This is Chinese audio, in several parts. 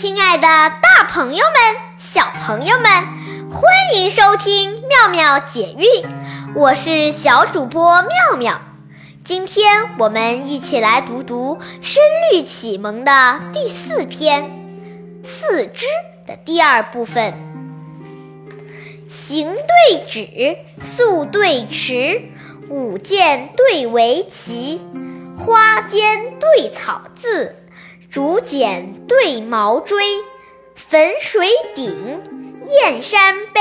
亲爱的，大朋友们、小朋友们，欢迎收听妙妙解韵，我是小主播妙妙。今天我们一起来读读《声律启蒙》的第四篇《四肢》的第二部分：行对止，速对迟，舞剑对围棋，花间对草字。竹简对毛锥，汾水鼎，燕山杯，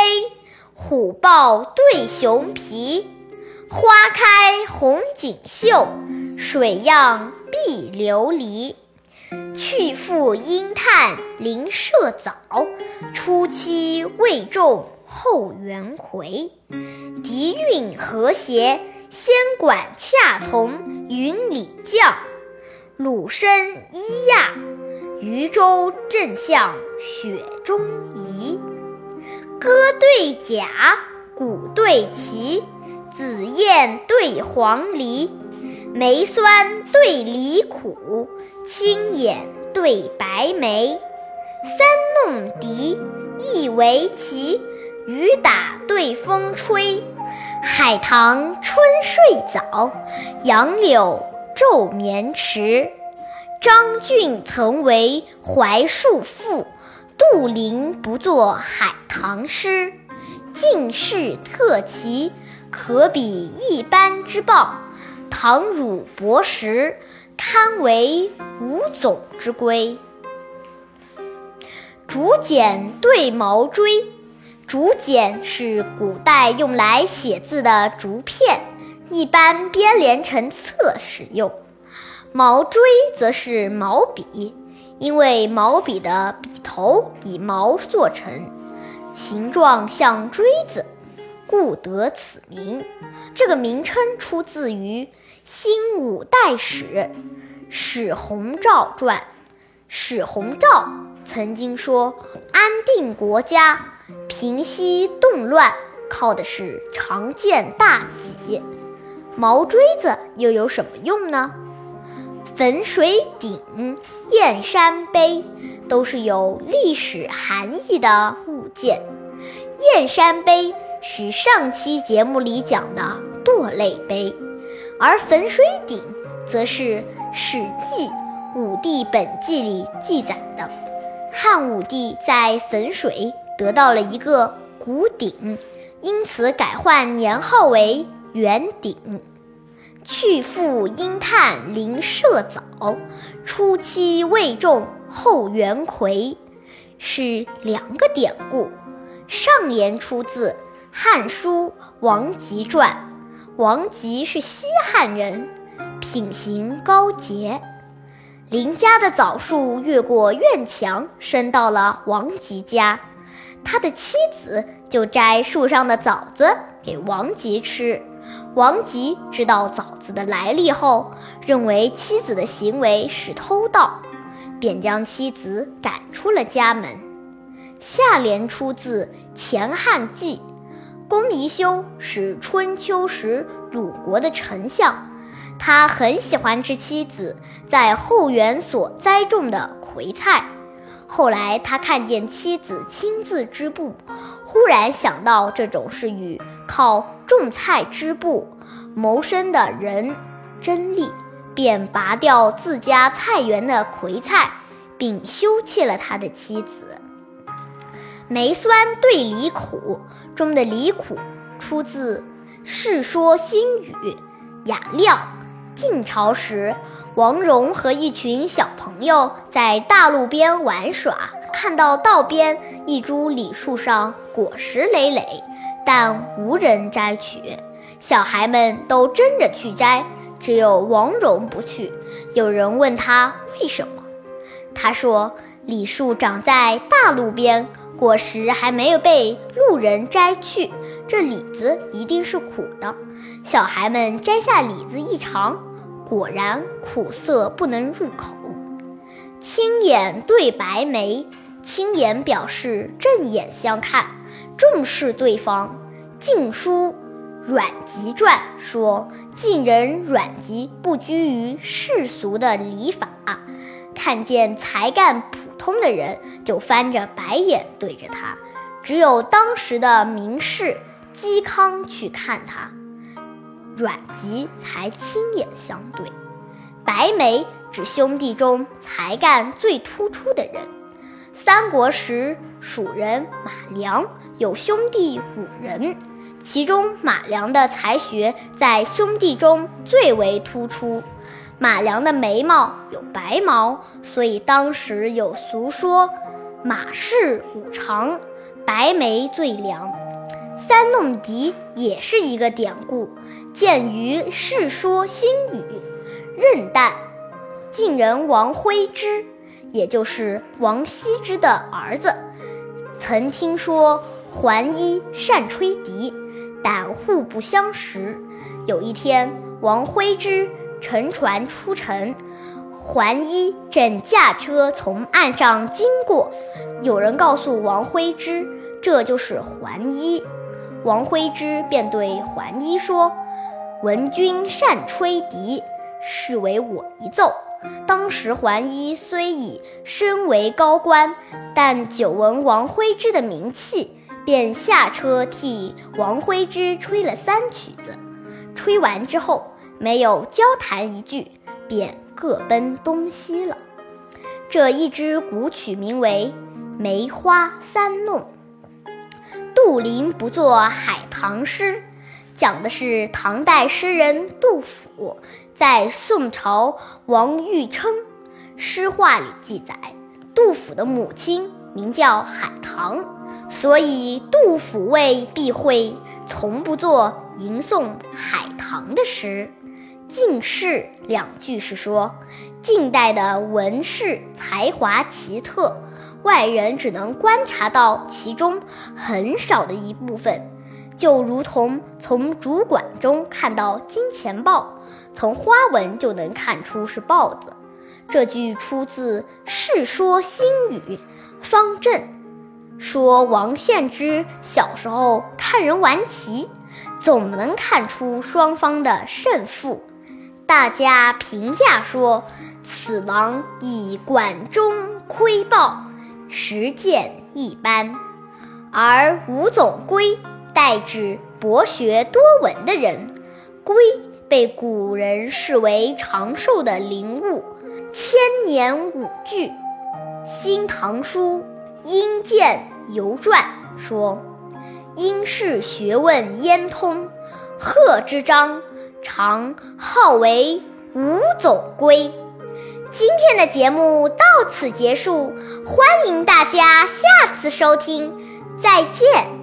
虎豹对熊皮，花开红锦绣，水漾碧琉璃。去复阴叹林舍早，初期未种后园回。笛韵和谐，仙管恰从云里降。鲁深咿呀，渔舟正向雪中移。歌对甲，鼓对旗，紫燕对黄鹂，梅酸对梨苦，青眼对白眉。三弄笛，一围棋，雨打对风吹。海棠春睡早，杨柳。昼眠迟，张俊曾为槐树赋，杜陵不作海棠诗。进士特奇，可比一般之报。唐汝博识，堪为五总之规。竹简对毛锥，竹简是古代用来写字的竹片。一般编连成册使用，毛锥则是毛笔，因为毛笔的笔头以毛做成，形状像锥子，故得此名。这个名称出自于新五代史史弘肇传。史弘肇曾经说：“安定国家、平息动乱，靠的是长剑大戟。”毛锥子又有什么用呢？汾水鼎、燕山碑都是有历史含义的物件。燕山碑是上期节目里讲的堕泪碑，而汾水鼎则是《史记·武帝本纪》里记载的，汉武帝在汾水得到了一个古鼎，因此改换年号为元鼎。去复阴叹林舍早，初期未种后园葵，是两个典故。上联出自《汉书·王吉传》，王吉是西汉人，品行高洁。林家的枣树越过院墙，升到了王吉家，他的妻子就摘树上的枣子给王吉吃。王吉知道枣子的来历后，认为妻子的行为是偷盗，便将妻子赶出了家门。下联出自《前汉纪》，公宜修是春秋时鲁国的丞相，他很喜欢吃妻子在后园所栽种的葵菜。后来他看见妻子亲自织布，忽然想到这种是与靠。种菜织布谋生的人争利，便拔掉自家菜园的葵菜，并休弃了他的妻子。梅酸对李苦中的李苦出自《世说新语·雅量》。晋朝时，王戎和一群小朋友在大路边玩耍，看到道边一株李树上果实累累。但无人摘取，小孩们都争着去摘，只有王戎不去。有人问他为什么，他说：“李树长在大路边，果实还没有被路人摘去，这李子一定是苦的。”小孩们摘下李子一尝，果然苦涩不能入口。青眼对白眉，青眼表示正眼相看。重视对方，《晋书·阮籍传》说：“晋人阮籍不拘于世俗的礼法，看见才干普通的人就翻着白眼对着他，只有当时的名士嵇康去看他，阮籍才亲眼相对。白眉指兄弟中才干最突出的人。三国时，蜀人马良有兄弟五人，其中马良的才学在兄弟中最为突出。马良的眉毛有白毛，所以当时有俗说“马氏五常，白眉最良”。三弄笛也是一个典故，见于《世说新语》。任诞，晋人王徽之，也就是王羲之的儿子，曾听说桓伊善吹笛，但互不相识。有一天，王徽之乘船出城，桓伊正驾车从岸上经过，有人告诉王徽之，这就是桓伊。王徽之便对桓伊说：“闻君善吹笛。”是为我一奏。当时桓伊虽已身为高官，但久闻王徽之的名气，便下车替王徽之吹了三曲子。吹完之后，没有交谈一句，便各奔东西了。这一支古曲名为《梅花三弄》。杜陵不作海棠诗，讲的是唐代诗人杜甫。在宋朝王玉琛诗话里记载，杜甫的母亲名叫海棠，所以杜甫为避讳，从不作吟诵海棠的诗。进士两句是说，晋代的文士才华奇特，外人只能观察到其中很少的一部分，就如同从主管中看到金钱豹。从花纹就能看出是豹子。这句出自《世说新语》，方正说王献之小时候看人玩棋，总能看出双方的胜负。大家评价说，此狼以管中窥豹，实践一般。而吴总归代指博学多闻的人，归。被古人视为长寿的灵物，千年五句，《新唐书·殷鉴游传》说：“殷氏学问焉通，贺之章，常号为吴总归。”今天的节目到此结束，欢迎大家下次收听，再见。